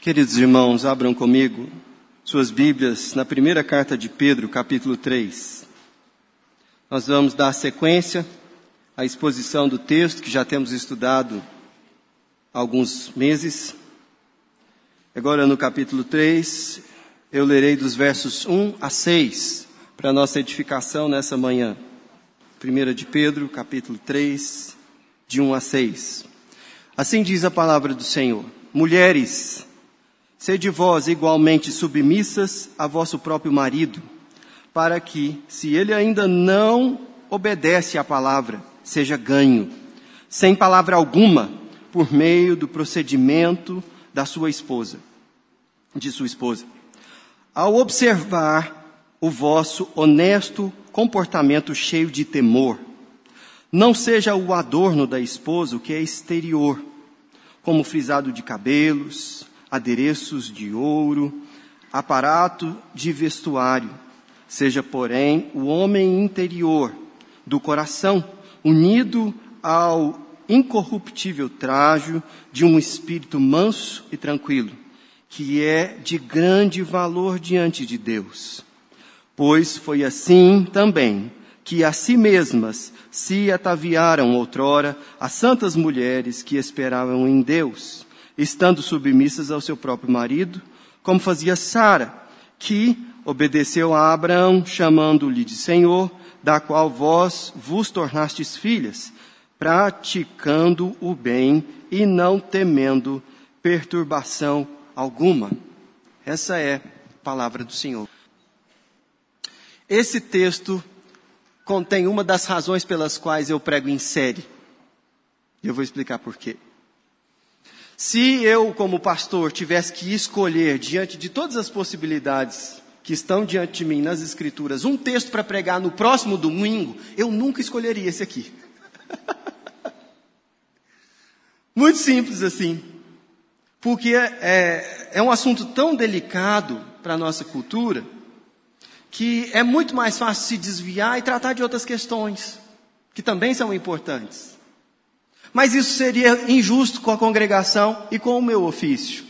Queridos irmãos, abram comigo suas Bíblias na primeira carta de Pedro, capítulo 3. Nós vamos dar sequência à exposição do texto que já temos estudado há alguns meses. Agora no capítulo 3, eu lerei dos versos 1 a 6 para nossa edificação nessa manhã. 1 de Pedro, capítulo 3, de 1 a 6. Assim diz a palavra do Senhor: Mulheres, sede vós igualmente submissas a vosso próprio marido, para que, se ele ainda não obedece à palavra, seja ganho, sem palavra alguma, por meio do procedimento da sua esposa, de sua esposa. Ao observar o vosso honesto comportamento cheio de temor, não seja o adorno da esposa o que é exterior, como frisado de cabelos, adereços de ouro, aparato de vestuário. Seja, porém, o homem interior, do coração, unido ao incorruptível trajo de um espírito manso e tranquilo, que é de grande valor diante de Deus. Pois foi assim também que a si mesmas se ataviaram outrora as santas mulheres que esperavam em Deus, estando submissas ao seu próprio marido, como fazia Sara, que obedeceu a Abraão, chamando-lhe de Senhor, da qual vós vos tornastes filhas, praticando o bem e não temendo perturbação alguma. Essa é a palavra do Senhor. Esse texto contém uma das razões pelas quais eu prego em série. E eu vou explicar por quê. Se eu, como pastor, tivesse que escolher diante de todas as possibilidades que estão diante de mim nas Escrituras um texto para pregar no próximo domingo, eu nunca escolheria esse aqui. Muito simples assim. Porque é, é um assunto tão delicado para a nossa cultura que é muito mais fácil se desviar e tratar de outras questões, que também são importantes. Mas isso seria injusto com a congregação e com o meu ofício.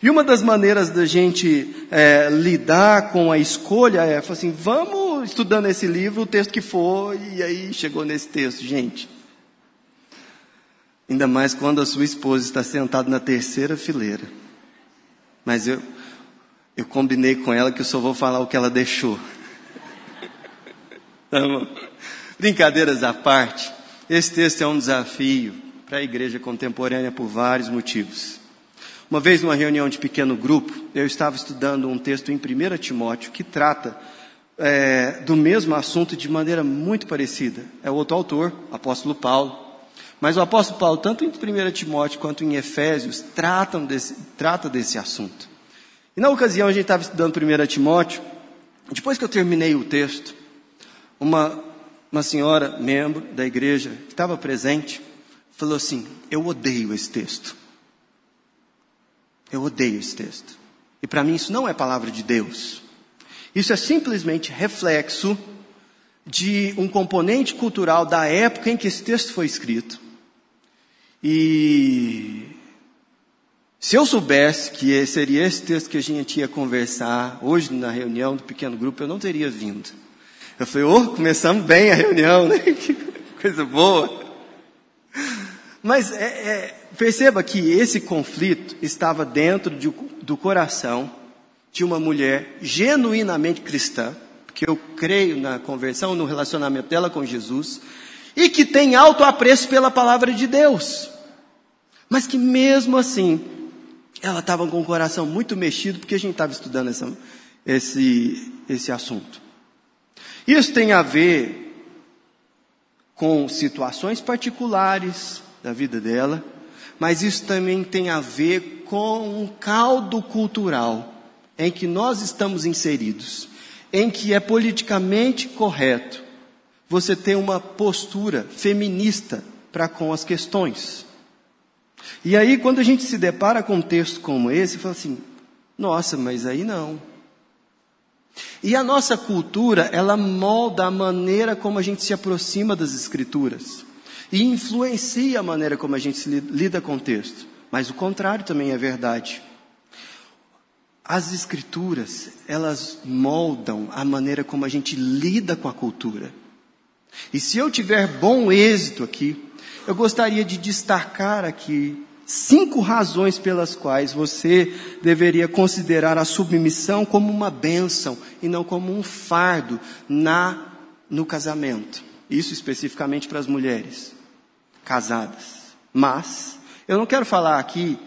E uma das maneiras da gente é, lidar com a escolha é, assim, vamos estudando esse livro, o texto que for, e aí chegou nesse texto, gente. Ainda mais quando a sua esposa está sentada na terceira fileira. Mas eu, eu combinei com ela que eu só vou falar o que ela deixou. Tá Brincadeiras à parte, esse texto é um desafio para a igreja contemporânea por vários motivos. Uma vez, numa reunião de pequeno grupo, eu estava estudando um texto em 1 Timóteo que trata é, do mesmo assunto de maneira muito parecida. É outro autor, apóstolo Paulo. Mas o apóstolo Paulo, tanto em 1 Timóteo quanto em Efésios, tratam desse, trata desse assunto. E na ocasião a gente estava estudando 1 Timóteo, depois que eu terminei o texto, uma, uma senhora, membro da igreja, que estava presente, falou assim: Eu odeio esse texto. Eu odeio esse texto. E para mim isso não é palavra de Deus. Isso é simplesmente reflexo de um componente cultural da época em que esse texto foi escrito. E se eu soubesse que seria esse texto que a gente ia conversar hoje na reunião do pequeno grupo, eu não teria vindo. Eu falei, oh, começamos bem a reunião, né? Que coisa boa. Mas é, é, perceba que esse conflito estava dentro de, do coração de uma mulher genuinamente cristã, porque eu creio na conversão, no relacionamento dela com Jesus, e que tem alto apreço pela palavra de Deus. Mas que mesmo assim, ela estava com o coração muito mexido porque a gente estava estudando essa, esse, esse assunto. Isso tem a ver com situações particulares da vida dela, mas isso também tem a ver com um caldo cultural em que nós estamos inseridos, em que é politicamente correto você ter uma postura feminista para com as questões. E aí, quando a gente se depara com um texto como esse, fala assim: nossa, mas aí não. E a nossa cultura, ela molda a maneira como a gente se aproxima das Escrituras e influencia a maneira como a gente lida com o texto. Mas o contrário também é verdade. as escrituras, elas moldam a maneira como a gente lida com a cultura. E se eu tiver bom êxito aqui, eu gostaria de destacar aqui cinco razões pelas quais você deveria considerar a submissão como uma bênção e não como um fardo na no casamento. Isso especificamente para as mulheres casadas. Mas eu não quero falar aqui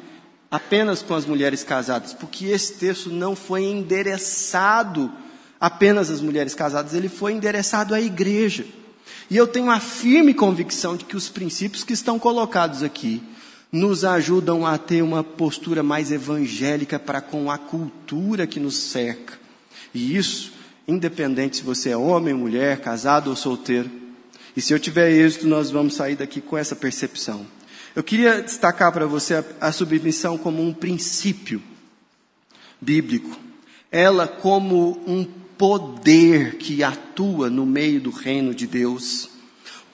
apenas com as mulheres casadas, porque esse texto não foi endereçado apenas às mulheres casadas, ele foi endereçado à igreja. E eu tenho a firme convicção de que os princípios que estão colocados aqui nos ajudam a ter uma postura mais evangélica para com a cultura que nos cerca. E isso, independente se você é homem, mulher, casado ou solteiro. E se eu tiver êxito, nós vamos sair daqui com essa percepção. Eu queria destacar para você a, a submissão como um princípio bíblico. Ela como um poder que atua no meio do reino de Deus,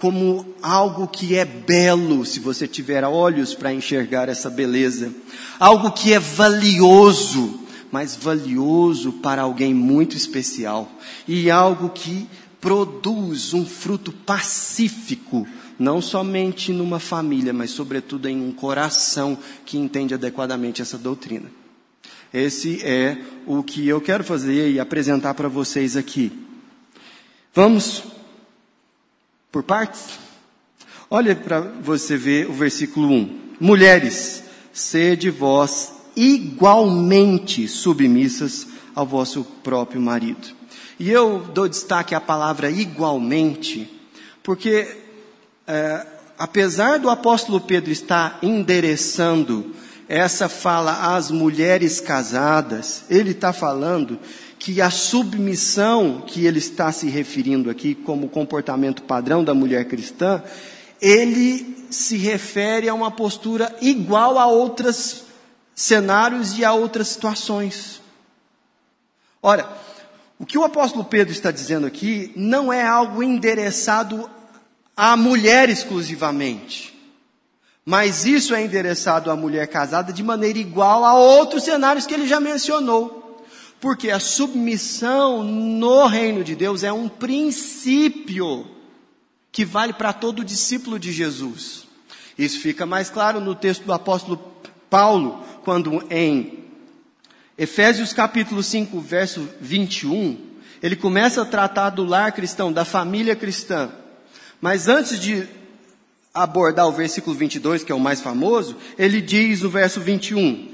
como algo que é belo, se você tiver olhos para enxergar essa beleza, algo que é valioso, mas valioso para alguém muito especial, e algo que produz um fruto pacífico, não somente numa família, mas sobretudo em um coração que entende adequadamente essa doutrina. Esse é o que eu quero fazer e apresentar para vocês aqui. Vamos por partes? Olha para você ver o versículo 1. Mulheres, sede vós igualmente submissas ao vosso próprio marido. E eu dou destaque à palavra igualmente, porque é, apesar do apóstolo Pedro estar endereçando essa fala às mulheres casadas, ele está falando que a submissão que ele está se referindo aqui como comportamento padrão da mulher cristã, ele se refere a uma postura igual a outros cenários e a outras situações. Ora, o que o apóstolo Pedro está dizendo aqui não é algo endereçado à mulher exclusivamente. Mas isso é endereçado à mulher casada de maneira igual a outros cenários que ele já mencionou. Porque a submissão no reino de Deus é um princípio que vale para todo discípulo de Jesus. Isso fica mais claro no texto do apóstolo Paulo, quando em Efésios capítulo 5, verso 21, ele começa a tratar do lar cristão, da família cristã. Mas antes de abordar o versículo 22, que é o mais famoso, ele diz no verso 21,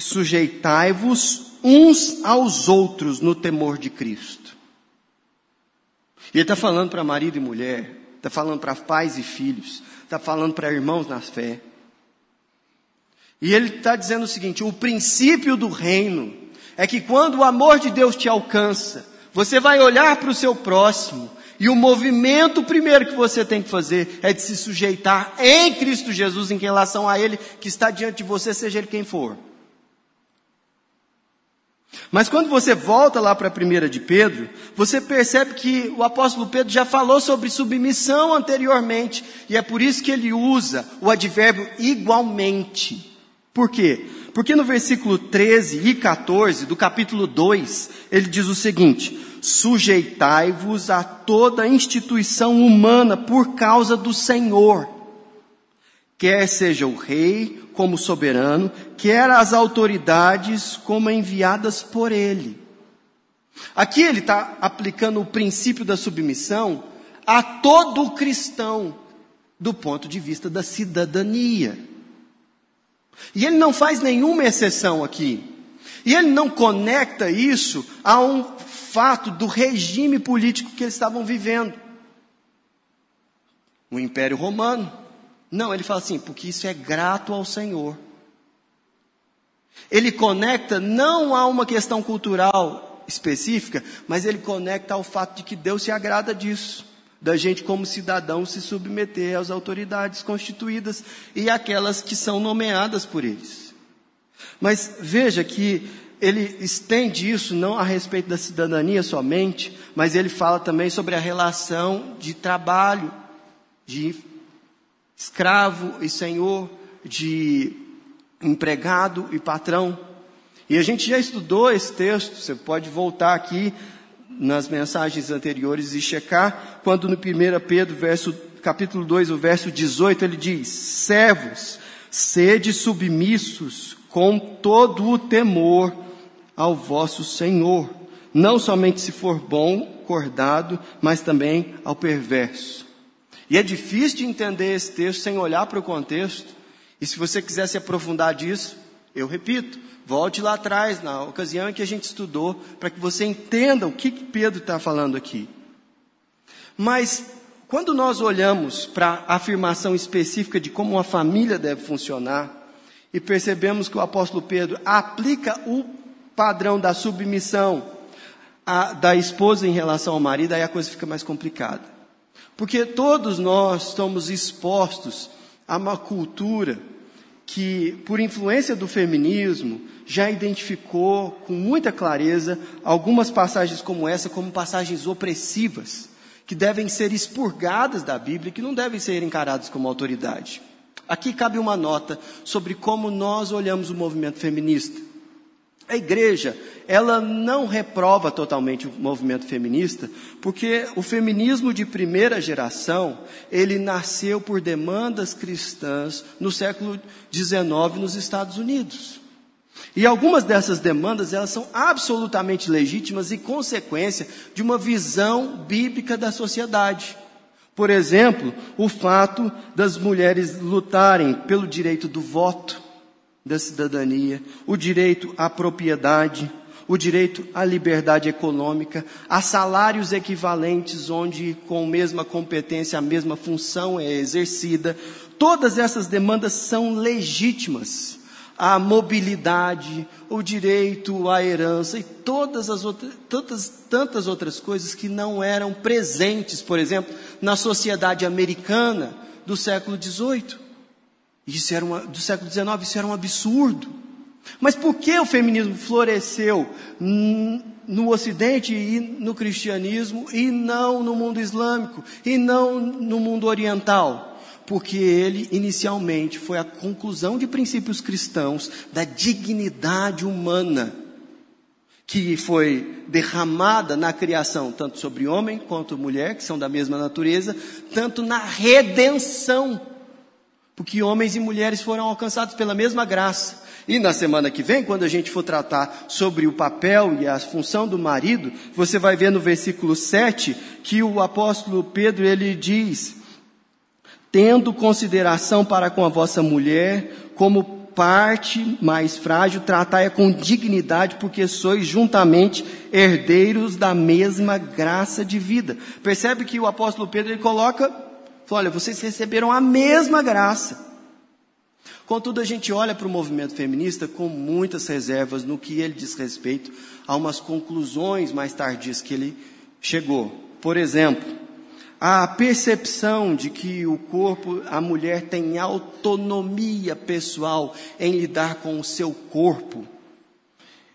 sujeitai-vos uns aos outros no temor de Cristo. E ele está falando para marido e mulher, está falando para pais e filhos, está falando para irmãos na fé. E ele está dizendo o seguinte: o princípio do reino é que quando o amor de Deus te alcança, você vai olhar para o seu próximo e o movimento primeiro que você tem que fazer é de se sujeitar em Cristo Jesus em relação a Ele que está diante de você, seja Ele quem for. Mas quando você volta lá para a primeira de Pedro, você percebe que o apóstolo Pedro já falou sobre submissão anteriormente, e é por isso que ele usa o advérbio igualmente. Por quê? Porque no versículo 13 e 14 do capítulo 2, ele diz o seguinte: sujeitai-vos a toda instituição humana por causa do Senhor, quer seja o rei como soberano, quer as autoridades como enviadas por ele. Aqui ele está aplicando o princípio da submissão a todo cristão, do ponto de vista da cidadania. E ele não faz nenhuma exceção aqui. E ele não conecta isso a um fato do regime político que eles estavam vivendo. O Império Romano. Não, ele fala assim, porque isso é grato ao Senhor. Ele conecta não a uma questão cultural específica, mas ele conecta ao fato de que Deus se agrada disso, da gente como cidadão se submeter às autoridades constituídas e aquelas que são nomeadas por eles. Mas veja que ele estende isso não a respeito da cidadania somente, mas ele fala também sobre a relação de trabalho, de escravo e senhor, de empregado e patrão. E a gente já estudou esse texto, você pode voltar aqui nas mensagens anteriores e checar, quando no 1 Pedro, verso, capítulo 2, o verso 18, ele diz: Servos, sede submissos com todo o temor ao vosso Senhor, não somente se for bom, cordado, mas também ao perverso. E é difícil de entender esse texto sem olhar para o contexto. E se você quiser se aprofundar disso, eu repito, volte lá atrás, na ocasião em que a gente estudou, para que você entenda o que, que Pedro está falando aqui. Mas, quando nós olhamos para a afirmação específica de como uma família deve funcionar, e percebemos que o apóstolo Pedro aplica o padrão da submissão a, da esposa em relação ao marido, aí a coisa fica mais complicada. Porque todos nós estamos expostos a uma cultura que, por influência do feminismo, já identificou com muita clareza algumas passagens como essa como passagens opressivas, que devem ser expurgadas da Bíblia, que não devem ser encaradas como autoridade. Aqui cabe uma nota sobre como nós olhamos o movimento feminista. A igreja, ela não reprova totalmente o movimento feminista, porque o feminismo de primeira geração, ele nasceu por demandas cristãs no século XIX nos Estados Unidos. E algumas dessas demandas, elas são absolutamente legítimas e consequência de uma visão bíblica da sociedade. Por exemplo, o fato das mulheres lutarem pelo direito do voto, da cidadania, o direito à propriedade, o direito à liberdade econômica, a salários equivalentes, onde com a mesma competência a mesma função é exercida. Todas essas demandas são legítimas a mobilidade, o direito à herança e todas as outras, tantas, tantas outras coisas que não eram presentes, por exemplo, na sociedade americana do século XVIII. Isso era uma, do século XIX, isso era um absurdo. Mas por que o feminismo floresceu no Ocidente e no cristianismo e não no mundo islâmico e não no mundo oriental? porque ele inicialmente foi a conclusão de princípios cristãos da dignidade humana que foi derramada na criação, tanto sobre homem quanto mulher, que são da mesma natureza, tanto na redenção, porque homens e mulheres foram alcançados pela mesma graça. E na semana que vem, quando a gente for tratar sobre o papel e a função do marido, você vai ver no versículo 7 que o apóstolo Pedro ele diz: tendo consideração para com a vossa mulher, como parte mais frágil, tratai-a com dignidade, porque sois juntamente herdeiros da mesma graça de vida. Percebe que o apóstolo Pedro ele coloca, olha, vocês receberam a mesma graça. Contudo, a gente olha para o movimento feminista com muitas reservas no que ele diz respeito a umas conclusões mais tardias que ele chegou. Por exemplo, a percepção de que o corpo, a mulher tem autonomia pessoal em lidar com o seu corpo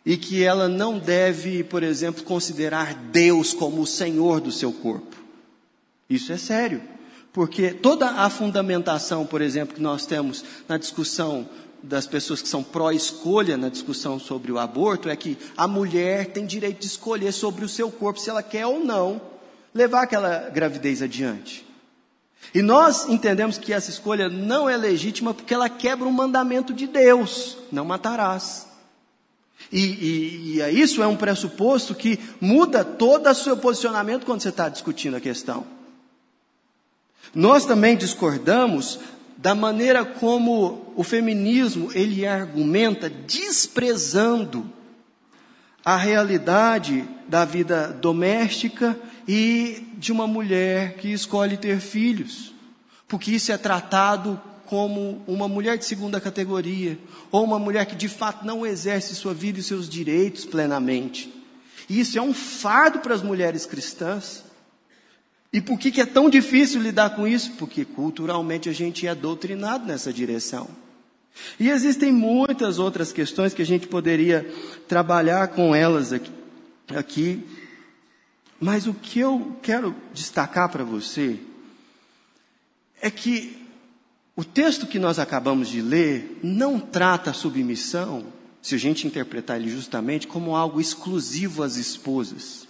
e que ela não deve, por exemplo, considerar Deus como o Senhor do seu corpo. Isso é sério, porque toda a fundamentação, por exemplo, que nós temos na discussão das pessoas que são pró-escolha na discussão sobre o aborto é que a mulher tem direito de escolher sobre o seu corpo se ela quer ou não levar aquela gravidez adiante. E nós entendemos que essa escolha não é legítima porque ela quebra um mandamento de Deus: não matarás. E, e, e isso é um pressuposto que muda todo o seu posicionamento quando você está discutindo a questão. Nós também discordamos da maneira como o feminismo ele argumenta desprezando a realidade da vida doméstica e de uma mulher que escolhe ter filhos, porque isso é tratado como uma mulher de segunda categoria, ou uma mulher que de fato não exerce sua vida e seus direitos plenamente. E isso é um fardo para as mulheres cristãs. E por que, que é tão difícil lidar com isso? Porque culturalmente a gente é doutrinado nessa direção. E existem muitas outras questões que a gente poderia trabalhar com elas aqui, aqui mas o que eu quero destacar para você é que o texto que nós acabamos de ler não trata a submissão se a gente interpretar ele justamente, como algo exclusivo às esposas.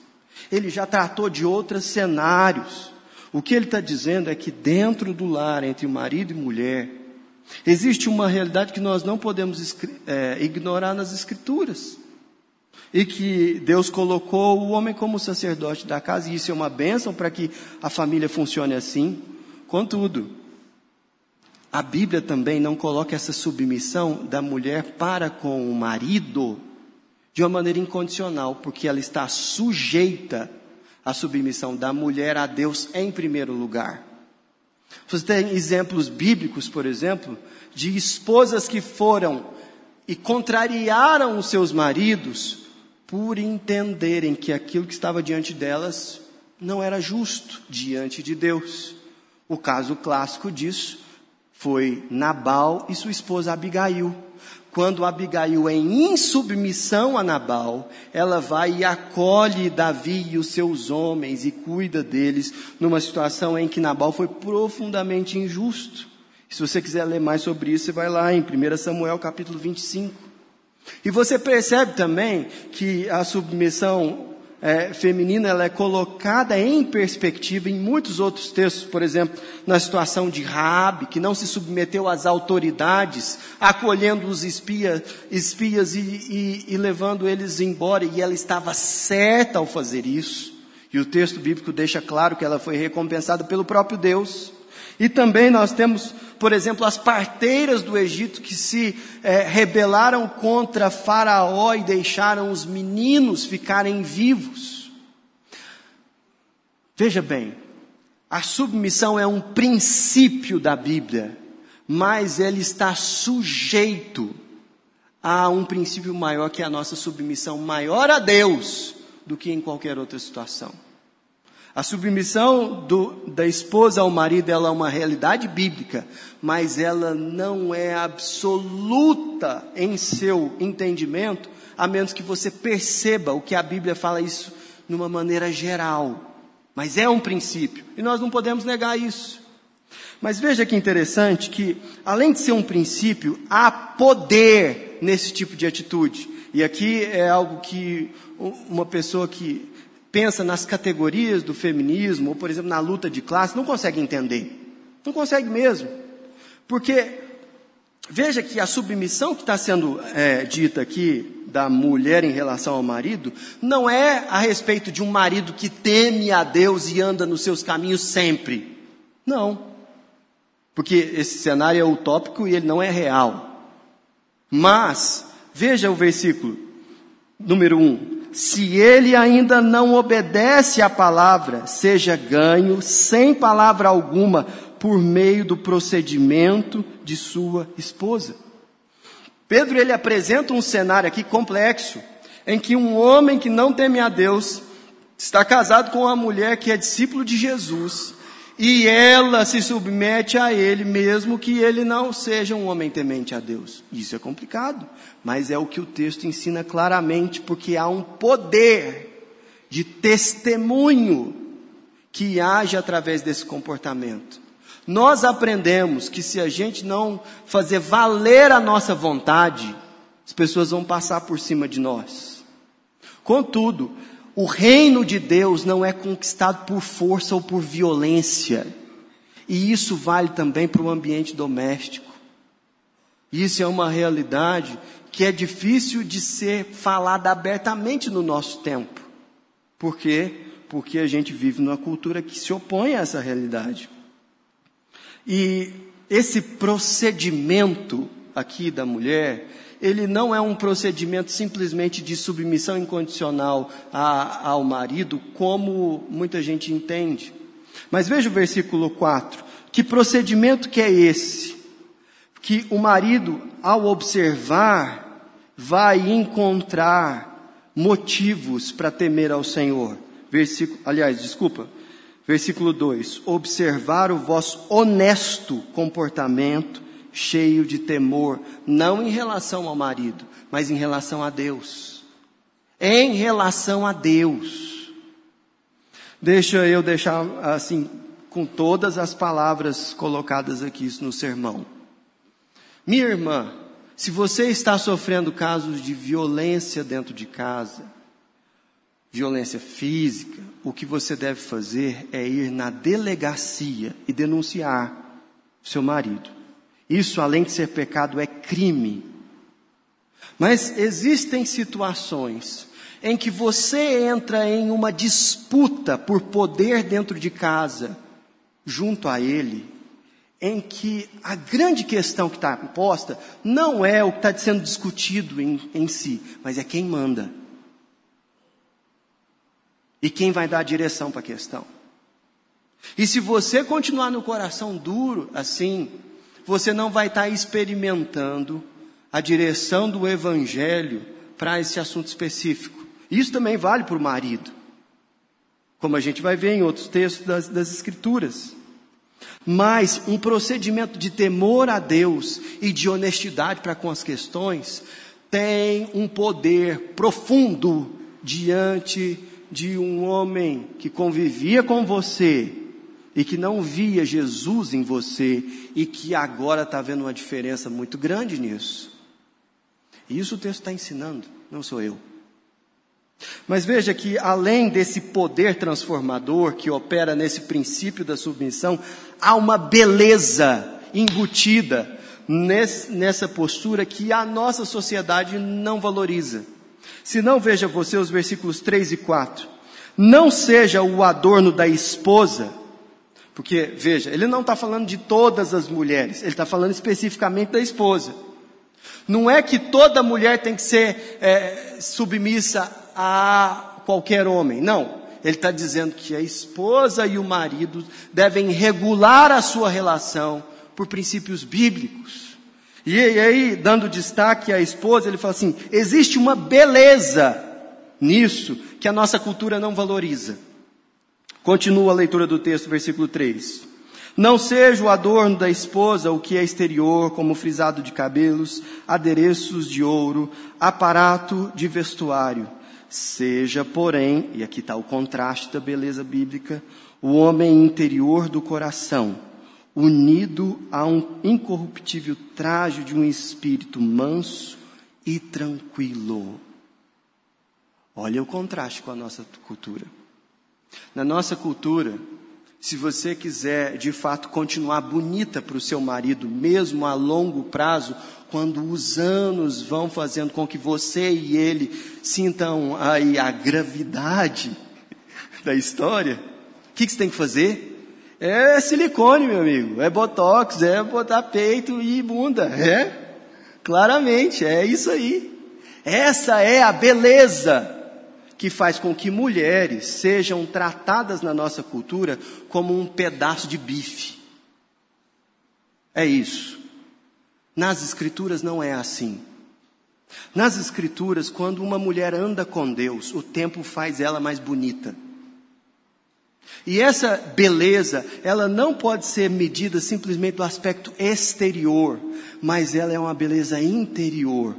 Ele já tratou de outros cenários. O que ele está dizendo é que dentro do lar, entre marido e mulher, existe uma realidade que nós não podemos é, ignorar nas Escrituras. E que Deus colocou o homem como sacerdote da casa, e isso é uma bênção para que a família funcione assim. Contudo, a Bíblia também não coloca essa submissão da mulher para com o marido de uma maneira incondicional, porque ela está sujeita à submissão da mulher a Deus em primeiro lugar. Você tem exemplos bíblicos, por exemplo, de esposas que foram e contrariaram os seus maridos por entenderem que aquilo que estava diante delas não era justo diante de Deus. O caso clássico disso foi Nabal e sua esposa Abigail. Quando Abigail é em insubmissão a Nabal, ela vai e acolhe Davi e os seus homens e cuida deles numa situação em que Nabal foi profundamente injusto. Se você quiser ler mais sobre isso, você vai lá em 1 Samuel capítulo 25. E você percebe também que a submissão é, feminina ela é colocada em perspectiva em muitos outros textos, por exemplo, na situação de Raabe, que não se submeteu às autoridades, acolhendo os espias, espias e, e, e levando eles embora, e ela estava certa ao fazer isso. E o texto bíblico deixa claro que ela foi recompensada pelo próprio Deus. E também nós temos, por exemplo, as parteiras do Egito que se é, rebelaram contra Faraó e deixaram os meninos ficarem vivos. Veja bem, a submissão é um princípio da Bíblia, mas ele está sujeito a um princípio maior que é a nossa submissão maior a Deus do que em qualquer outra situação. A submissão do, da esposa ao marido é uma realidade bíblica, mas ela não é absoluta em seu entendimento, a menos que você perceba o que a Bíblia fala isso de uma maneira geral. Mas é um princípio, e nós não podemos negar isso. Mas veja que interessante que, além de ser um princípio, há poder nesse tipo de atitude. E aqui é algo que uma pessoa que pensa nas categorias do feminismo, ou por exemplo na luta de classe, não consegue entender. Não consegue mesmo. Porque, veja que a submissão que está sendo é, dita aqui da mulher em relação ao marido, não é a respeito de um marido que teme a Deus e anda nos seus caminhos sempre. Não. Porque esse cenário é utópico e ele não é real. Mas, veja o versículo número 1 se ele ainda não obedece à palavra, seja ganho sem palavra alguma por meio do procedimento de sua esposa. Pedro ele apresenta um cenário aqui complexo, em que um homem que não teme a Deus está casado com uma mulher que é discípulo de Jesus, e ela se submete a ele, mesmo que ele não seja um homem temente a Deus. Isso é complicado, mas é o que o texto ensina claramente, porque há um poder de testemunho que age através desse comportamento. Nós aprendemos que se a gente não fazer valer a nossa vontade, as pessoas vão passar por cima de nós. Contudo, o reino de Deus não é conquistado por força ou por violência. E isso vale também para o ambiente doméstico. Isso é uma realidade que é difícil de ser falada abertamente no nosso tempo. Por quê? Porque a gente vive numa cultura que se opõe a essa realidade. E esse procedimento aqui da mulher, ele não é um procedimento simplesmente de submissão incondicional a, ao marido, como muita gente entende. Mas veja o versículo 4. Que procedimento que é esse? Que o marido, ao observar vai encontrar motivos para temer ao Senhor. Versículo, aliás, desculpa. Versículo 2: Observar o vosso honesto comportamento, cheio de temor, não em relação ao marido, mas em relação a Deus. Em relação a Deus. Deixa eu deixar assim, com todas as palavras colocadas aqui no sermão. Minha irmã, Se você está sofrendo casos de violência dentro de casa, violência física, o que você deve fazer é ir na delegacia e denunciar seu marido. Isso, além de ser pecado, é crime. Mas existem situações em que você entra em uma disputa por poder dentro de casa, junto a ele, em que a grande questão que está posta não é o que está sendo discutido em, em si, mas é quem manda. E quem vai dar a direção para a questão. E se você continuar no coração duro assim, você não vai estar experimentando a direção do Evangelho para esse assunto específico. Isso também vale para o marido, como a gente vai ver em outros textos das, das Escrituras. Mas um procedimento de temor a Deus e de honestidade para com as questões tem um poder profundo diante de um homem que convivia com você e que não via Jesus em você e que agora está vendo uma diferença muito grande nisso. Isso o texto está ensinando, não sou eu. Mas veja que, além desse poder transformador que opera nesse princípio da submissão, há uma beleza embutida nesse, nessa postura que a nossa sociedade não valoriza. Se não, veja você os versículos 3 e 4. Não seja o adorno da esposa, porque, veja, ele não está falando de todas as mulheres, ele está falando especificamente da esposa. Não é que toda mulher tem que ser é, submissa a qualquer homem. Não. Ele está dizendo que a esposa e o marido devem regular a sua relação por princípios bíblicos. E aí, dando destaque à esposa, ele fala assim: existe uma beleza nisso que a nossa cultura não valoriza. Continua a leitura do texto, versículo 3. Não seja o adorno da esposa o que é exterior, como frisado de cabelos, adereços de ouro, aparato de vestuário. Seja, porém, e aqui está o contraste da beleza bíblica, o homem interior do coração, unido a um incorruptível traje de um espírito manso e tranquilo. Olha o contraste com a nossa cultura. Na nossa cultura, se você quiser de fato continuar bonita para o seu marido, mesmo a longo prazo, quando os anos vão fazendo com que você e ele sintam aí a gravidade da história, o que, que você tem que fazer? É silicone, meu amigo, é botox, é botar peito e bunda, é? Claramente, é isso aí. Essa é a beleza que faz com que mulheres sejam tratadas na nossa cultura como um pedaço de bife. É isso. Nas Escrituras não é assim. Nas Escrituras, quando uma mulher anda com Deus, o tempo faz ela mais bonita. E essa beleza, ela não pode ser medida simplesmente do aspecto exterior, mas ela é uma beleza interior.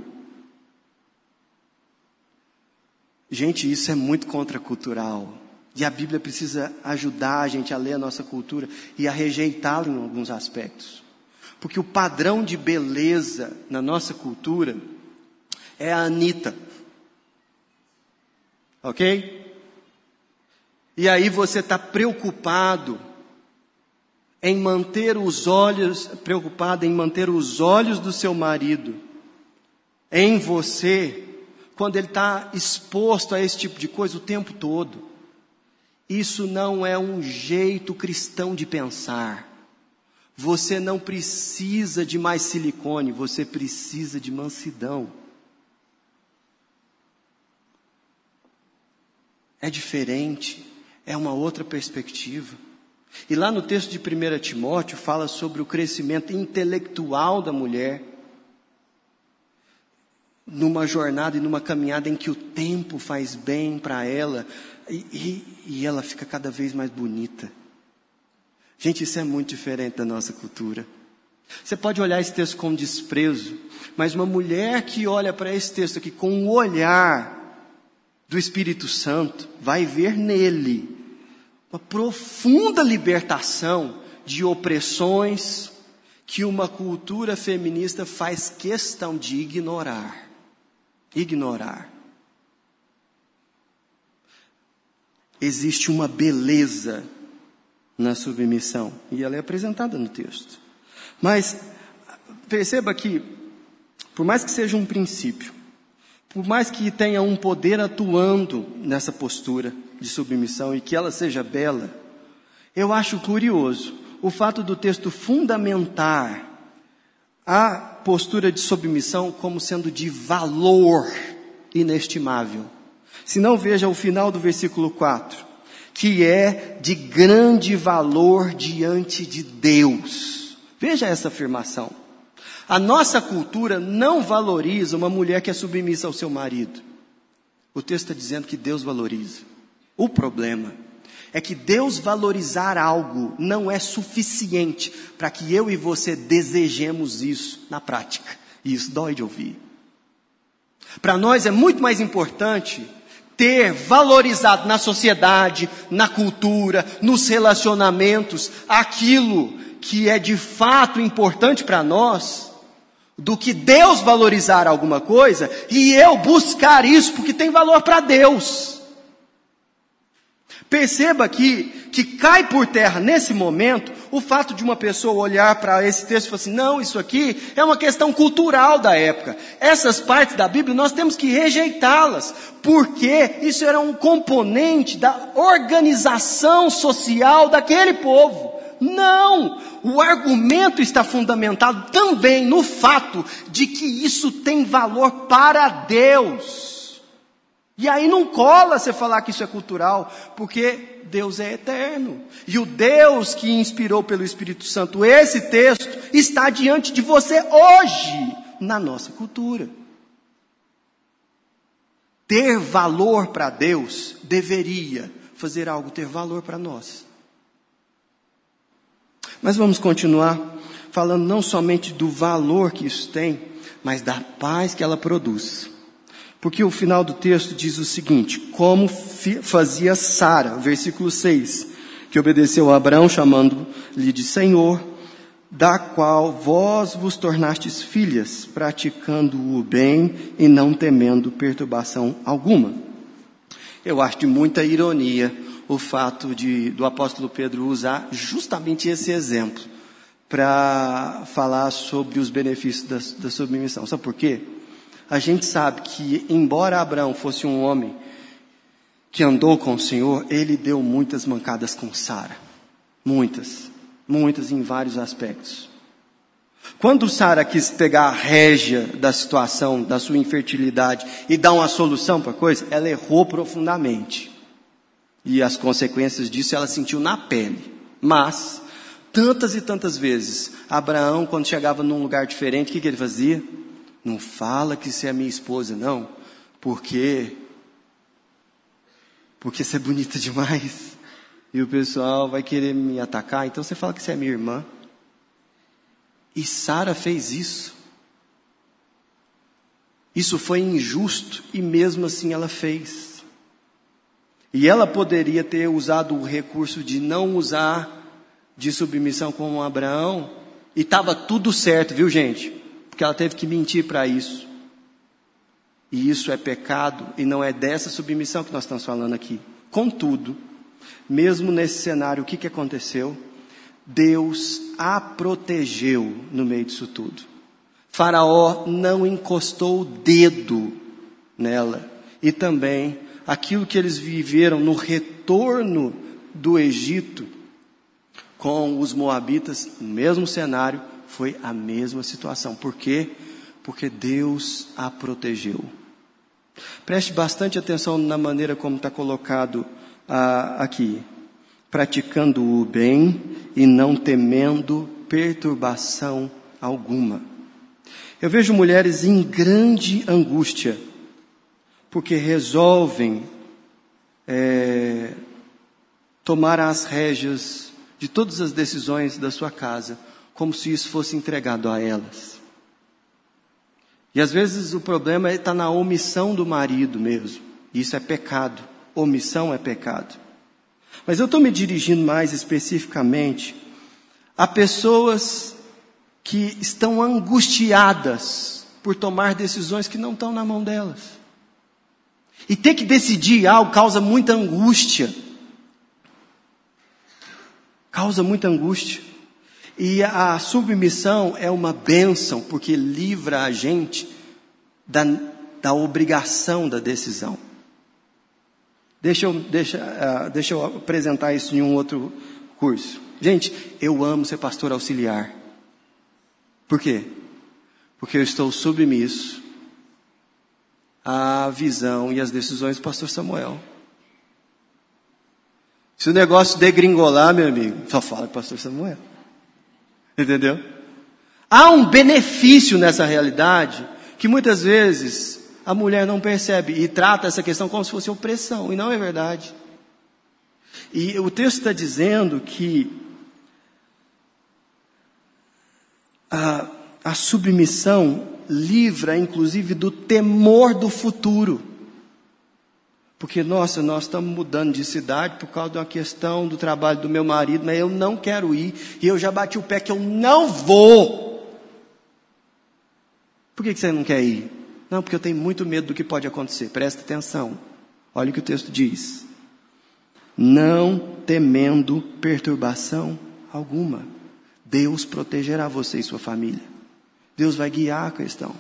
Gente, isso é muito contracultural. E a Bíblia precisa ajudar a gente a ler a nossa cultura e a rejeitá-la em alguns aspectos. Porque o padrão de beleza na nossa cultura é a Anitta. Ok? E aí você está preocupado em manter os olhos, preocupado em manter os olhos do seu marido em você quando ele está exposto a esse tipo de coisa o tempo todo. Isso não é um jeito cristão de pensar. Você não precisa de mais silicone, você precisa de mansidão. É diferente, é uma outra perspectiva. E lá no texto de 1 Timóteo fala sobre o crescimento intelectual da mulher numa jornada e numa caminhada em que o tempo faz bem para ela e, e, e ela fica cada vez mais bonita. Gente, isso é muito diferente da nossa cultura. Você pode olhar esse texto com desprezo, mas uma mulher que olha para esse texto aqui com o olhar do Espírito Santo vai ver nele uma profunda libertação de opressões que uma cultura feminista faz questão de ignorar. Ignorar. Existe uma beleza na submissão e ela é apresentada no texto. Mas perceba que, por mais que seja um princípio, por mais que tenha um poder atuando nessa postura de submissão e que ela seja bela, eu acho curioso o fato do texto fundamentar a postura de submissão como sendo de valor inestimável. Se não, veja o final do versículo 4, que é de grande valor diante de Deus. Veja essa afirmação. A nossa cultura não valoriza uma mulher que é submissa ao seu marido. O texto está dizendo que Deus valoriza. O problema é que Deus valorizar algo não é suficiente para que eu e você desejemos isso na prática. E isso dói de ouvir. Para nós é muito mais importante ter valorizado na sociedade, na cultura, nos relacionamentos, aquilo que é de fato importante para nós, do que Deus valorizar alguma coisa e eu buscar isso porque tem valor para Deus. Perceba aqui que cai por terra nesse momento o fato de uma pessoa olhar para esse texto e falar assim: não, isso aqui é uma questão cultural da época. Essas partes da Bíblia nós temos que rejeitá-las, porque isso era um componente da organização social daquele povo. Não! O argumento está fundamentado também no fato de que isso tem valor para Deus. E aí não cola você falar que isso é cultural, porque Deus é eterno. E o Deus que inspirou pelo Espírito Santo esse texto está diante de você hoje, na nossa cultura. Ter valor para Deus deveria fazer algo ter valor para nós. Mas vamos continuar falando não somente do valor que isso tem, mas da paz que ela produz. Porque o final do texto diz o seguinte: como fazia Sara, versículo 6, que obedeceu a Abraão chamando-lhe de Senhor, da qual vós vos tornastes filhas, praticando o bem e não temendo perturbação alguma. Eu acho de muita ironia o fato de, do apóstolo Pedro usar justamente esse exemplo para falar sobre os benefícios da, da submissão. Sabe por quê? A gente sabe que, embora Abraão fosse um homem que andou com o Senhor, ele deu muitas mancadas com Sara. Muitas. Muitas em vários aspectos. Quando Sara quis pegar a régia da situação, da sua infertilidade e dar uma solução para a coisa, ela errou profundamente. E as consequências disso ela sentiu na pele. Mas, tantas e tantas vezes, Abraão, quando chegava num lugar diferente, o que, que ele fazia? Não fala que você é minha esposa, não, porque. Porque você é bonita demais. E o pessoal vai querer me atacar, então você fala que você é minha irmã. E Sara fez isso. Isso foi injusto e mesmo assim ela fez. E ela poderia ter usado o recurso de não usar de submissão como Abraão, e estava tudo certo, viu gente? Porque ela teve que mentir para isso. E isso é pecado, e não é dessa submissão que nós estamos falando aqui. Contudo, mesmo nesse cenário, o que, que aconteceu? Deus a protegeu no meio disso tudo. Faraó não encostou o dedo nela e também aquilo que eles viveram no retorno do Egito com os moabitas, no mesmo cenário, foi a mesma situação. Por quê? Porque Deus a protegeu. Preste bastante atenção na maneira como está colocado ah, aqui. Praticando o bem e não temendo perturbação alguma. Eu vejo mulheres em grande angústia porque resolvem é, tomar as rédeas de todas as decisões da sua casa, como se isso fosse entregado a elas. E às vezes o problema está na omissão do marido mesmo. Isso é pecado. Omissão é pecado. Mas eu estou me dirigindo mais especificamente a pessoas que estão angustiadas por tomar decisões que não estão na mão delas. E ter que decidir algo causa muita angústia. Causa muita angústia. E a submissão é uma bênção, porque livra a gente da, da obrigação da decisão. Deixa eu, deixa, uh, deixa eu apresentar isso em um outro curso. Gente, eu amo ser pastor auxiliar. Por quê? Porque eu estou submisso à visão e às decisões do pastor Samuel. Se o negócio degringolar, meu amigo, só fala com o pastor Samuel. Entendeu? Há um benefício nessa realidade que muitas vezes a mulher não percebe e trata essa questão como se fosse opressão, e não é verdade. E o texto está dizendo que a, a submissão livra, inclusive, do temor do futuro. Porque, nossa, nós estamos mudando de cidade por causa de uma questão do trabalho do meu marido, mas eu não quero ir, e eu já bati o pé que eu não vou. Por que você não quer ir? Não, porque eu tenho muito medo do que pode acontecer. Presta atenção. Olha o que o texto diz. Não temendo perturbação alguma. Deus protegerá você e sua família. Deus vai guiar a questão.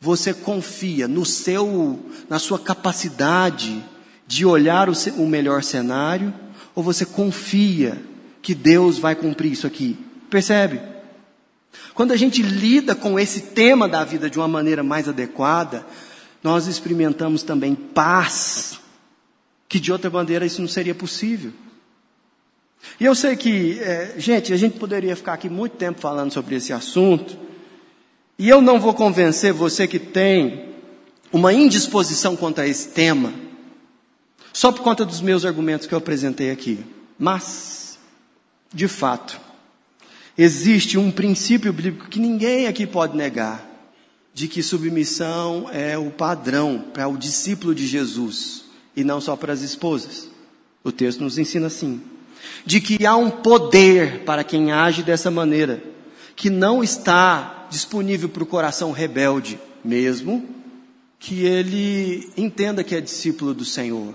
Você confia no seu, na sua capacidade de olhar o, o melhor cenário, ou você confia que Deus vai cumprir isso aqui? Percebe? Quando a gente lida com esse tema da vida de uma maneira mais adequada, nós experimentamos também paz, que de outra maneira isso não seria possível. E eu sei que, é, gente, a gente poderia ficar aqui muito tempo falando sobre esse assunto, e eu não vou convencer você que tem uma indisposição quanto a esse tema, só por conta dos meus argumentos que eu apresentei aqui. Mas, de fato, existe um princípio bíblico que ninguém aqui pode negar, de que submissão é o padrão para o discípulo de Jesus e não só para as esposas. O texto nos ensina assim: de que há um poder para quem age dessa maneira, que não está disponível para o coração rebelde, mesmo que ele entenda que é discípulo do Senhor.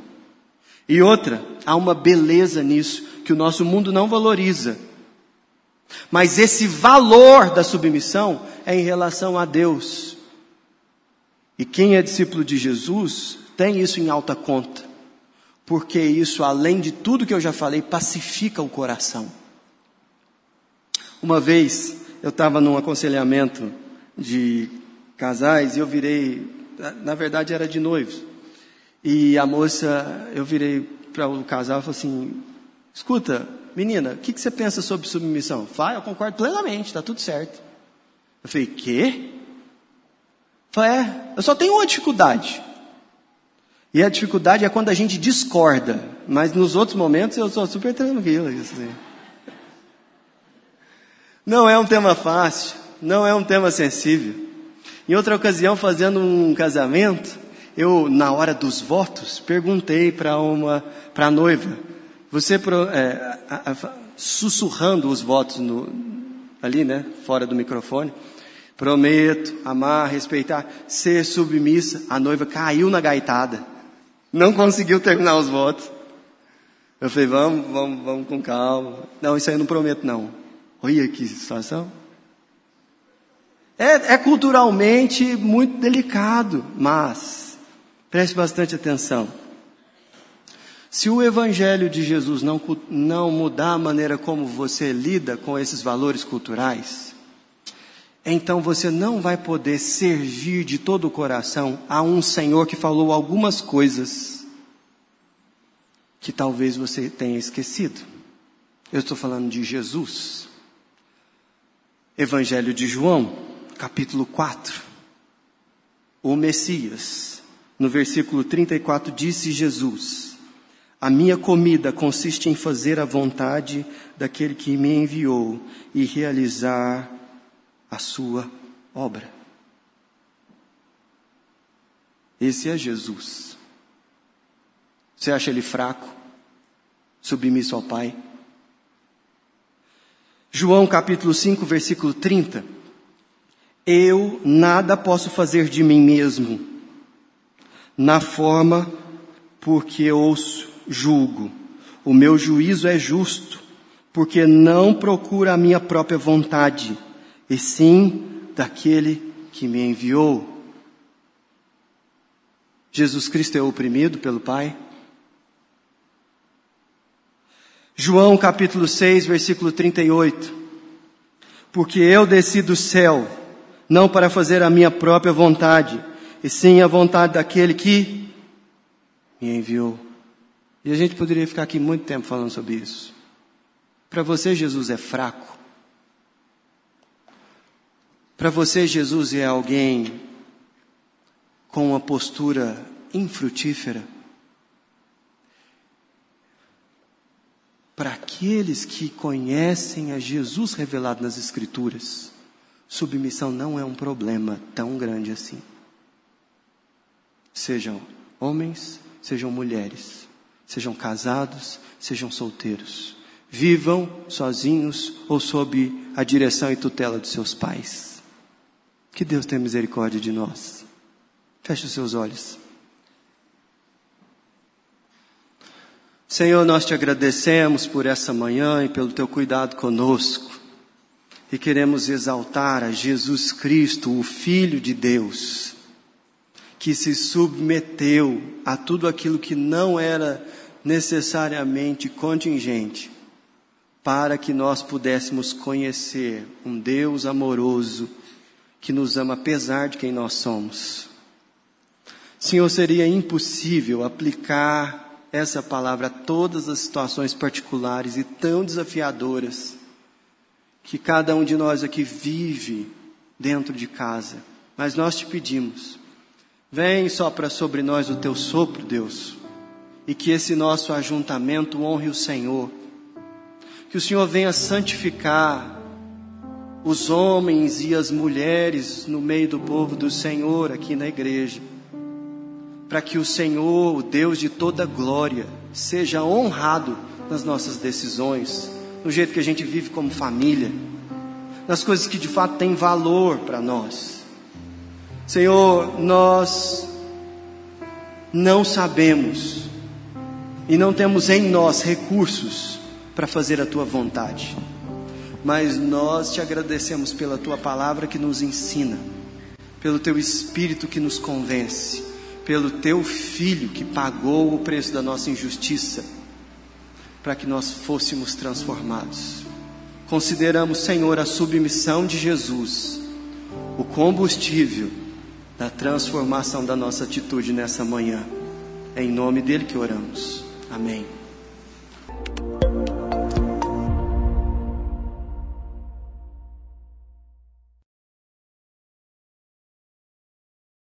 E outra, há uma beleza nisso que o nosso mundo não valoriza mas esse valor da submissão é em relação a Deus. E quem é discípulo de Jesus tem isso em alta conta, porque isso, além de tudo que eu já falei, pacifica o coração. Uma vez eu estava num aconselhamento de casais e eu virei, na verdade era de noivos, e a moça, eu virei para o casal e falei assim: escuta, menina, o que, que, você pensa sobre submissão? Fala, eu concordo plenamente, está tudo certo. Eu falei, quê? Falei, é, eu só tenho uma dificuldade. E a dificuldade é quando a gente discorda, mas nos outros momentos eu sou super tranquilo. Assim. Não é um tema fácil, não é um tema sensível. Em outra ocasião, fazendo um casamento, eu, na hora dos votos, perguntei para uma, para a noiva, você é, a, a, sussurrando os votos no, ali, né, fora do microfone. Prometo amar, respeitar, ser submissa. A noiva caiu na gaitada. Não conseguiu terminar os votos. Eu falei, vamos, vamos, vamos com calma. Não, isso aí eu não prometo não. Olha que situação. É, é culturalmente muito delicado, mas preste bastante atenção. Se o Evangelho de Jesus não, não mudar a maneira como você lida com esses valores culturais, então você não vai poder servir de todo o coração a um Senhor que falou algumas coisas que talvez você tenha esquecido. Eu estou falando de Jesus. Evangelho de João, capítulo 4. O Messias, no versículo 34, disse Jesus: a minha comida consiste em fazer a vontade daquele que me enviou e realizar a sua obra. Esse é Jesus. Você acha ele fraco? Submisso ao Pai? João capítulo 5, versículo 30. Eu nada posso fazer de mim mesmo, na forma porque ouço, julgo. O meu juízo é justo, porque não procura a minha própria vontade, e sim daquele que me enviou. Jesus Cristo é oprimido pelo Pai? João capítulo 6, versículo 38. Porque eu desci do céu, não para fazer a minha própria vontade, e sim a vontade daquele que me enviou. E a gente poderia ficar aqui muito tempo falando sobre isso. Para você, Jesus é fraco. Para você, Jesus é alguém com uma postura infrutífera. Para aqueles que conhecem a Jesus revelado nas Escrituras, submissão não é um problema tão grande assim. Sejam homens, sejam mulheres, sejam casados, sejam solteiros, vivam sozinhos ou sob a direção e tutela de seus pais. Que Deus tenha misericórdia de nós. Feche os seus olhos. Senhor, nós te agradecemos por essa manhã e pelo teu cuidado conosco. E queremos exaltar a Jesus Cristo, o Filho de Deus, que se submeteu a tudo aquilo que não era necessariamente contingente, para que nós pudéssemos conhecer um Deus amoroso que nos ama apesar de quem nós somos. Senhor, seria impossível aplicar essa palavra a todas as situações particulares e tão desafiadoras que cada um de nós aqui vive dentro de casa. Mas nós te pedimos, vem sopra sobre nós o teu sopro, Deus, e que esse nosso ajuntamento honre o Senhor. Que o Senhor venha santificar os homens e as mulheres no meio do povo do Senhor aqui na igreja para que o Senhor, o Deus de toda glória, seja honrado nas nossas decisões, no jeito que a gente vive como família, nas coisas que de fato têm valor para nós. Senhor, nós não sabemos e não temos em nós recursos para fazer a tua vontade, mas nós te agradecemos pela tua palavra que nos ensina, pelo teu espírito que nos convence pelo teu filho que pagou o preço da nossa injustiça, para que nós fôssemos transformados. Consideramos, Senhor, a submissão de Jesus, o combustível da transformação da nossa atitude nessa manhã. É em nome dele que oramos. Amém.